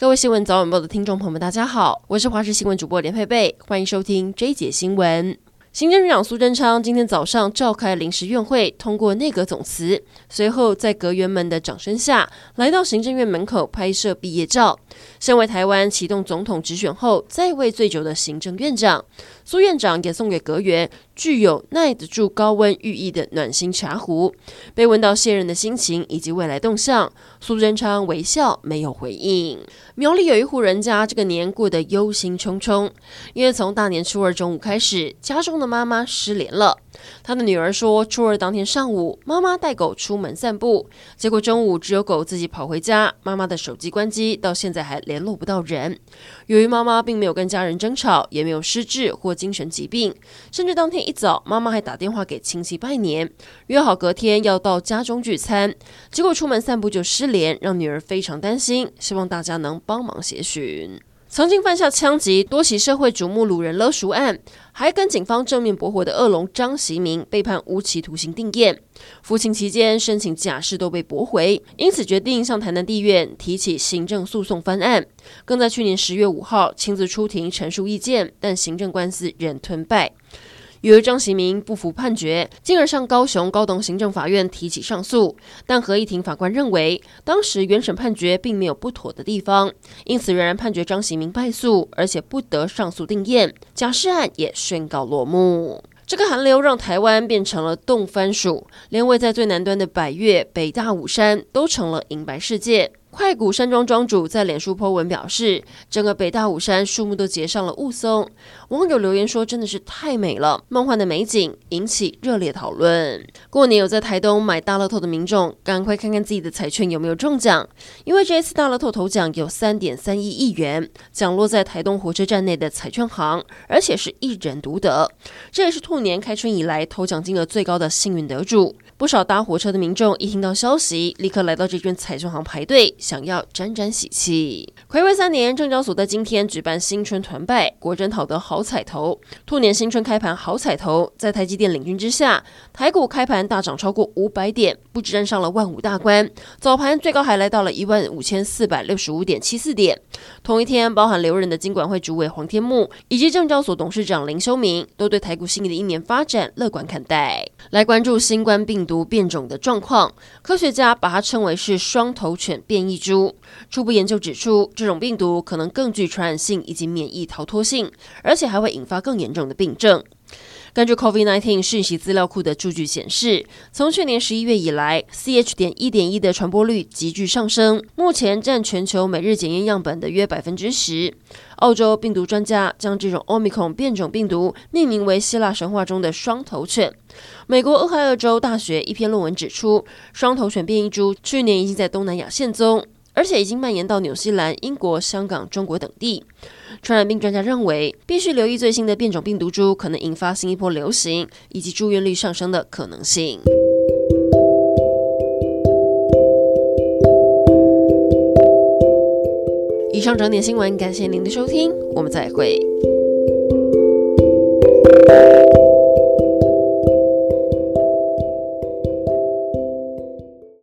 各位新闻早晚报的听众朋友们，大家好，我是华视新闻主播连佩佩，欢迎收听 J 姐新闻。行政院长苏贞昌今天早上召开临时院会，通过内阁总辞，随后在阁员们的掌声下，来到行政院门口拍摄毕业照。身为台湾启动总统直选后在位最久的行政院长，苏院长也送给阁员具有耐得住高温寓意的暖心茶壶。被问到卸任的心情以及未来动向，苏贞昌微笑没有回应。苗栗有一户人家这个年过得忧心忡忡，因为从大年初二中午开始，家中的妈妈失联了。他的女儿说，初二当天上午，妈妈带狗出门散步，结果中午只有狗自己跑回家，妈妈的手机关机，到现在还联络不到人。由于妈妈并没有跟家人争吵，也没有失智或精神疾病，甚至当天一早，妈妈还打电话给亲戚拜年，约好隔天要到家中聚餐，结果出门散步就失联，让女儿非常担心，希望大家能帮忙协寻。曾经犯下枪击、多起社会瞩目掳人勒赎案，还跟警方正面驳回的恶龙张习明被判无期徒刑定谳。服刑期间申请假释都被驳回，因此决定向台南地院提起行政诉讼翻案。更在去年十月五号亲自出庭陈述意见，但行政官司仍吞败。由于张锡明不服判决，进而向高雄高等行政法院提起上诉，但合议庭法官认为，当时原审判决并没有不妥的地方，因此仍然判决张锡明败诉，而且不得上诉定谳，假释案也宣告落幕。这个寒流让台湾变成了冻番薯，连位在最南端的百越、北大武山都成了银白世界。快谷山庄庄主在脸书 po 文表示，整个北大武山树木都结上了雾凇。网友留言说：“真的是太美了，梦幻的美景，引起热烈讨论。”过年有在台东买大乐透的民众，赶快看看自己的彩券有没有中奖，因为这一次大乐透头奖有三点三一亿元，奖落在台东火车站内的彩券行，而且是一人独得。这也是兔年开春以来头奖金额最高的幸运得主。不少搭火车的民众一听到消息，立刻来到这间彩券行排队，想要沾沾喜气。睽违三年，证交所在今天举办新春团拜，果真讨得好彩头。兔年新春开盘好彩头，在台积电领军之下，台股开盘大涨超过五百点，不止站上了万五大关，早盘最高还来到了一万五千四百六十五点七四点。同一天，包含留任的金管会主委黄天牧以及证交所董事长林修明，都对台股新的一年发展乐观看待。来关注新冠病毒变种的状况，科学家把它称为是双头犬变异株。初步研究指出，这种病毒可能更具传染性以及免疫逃脱性，而且还会引发更严重的病症。根据 COVID-19 讯息资料库的数据显示，从去年十一月以来，CH 点一点一的传播率急剧上升，目前占全球每日检验样本的约百分之十。澳洲病毒专家将这种 Omicron 变种病毒命名为希腊神话中的双头犬。美国俄亥俄州大学一篇论文指出，双头犬变异株去年已经在东南亚现踪。而且已经蔓延到纽西兰、英国、香港、中国等地。传染病专家认为，必须留意最新的变种病毒株可能引发新一波流行以及住院率上升的可能性。以上整点新闻，感谢您的收听，我们再会。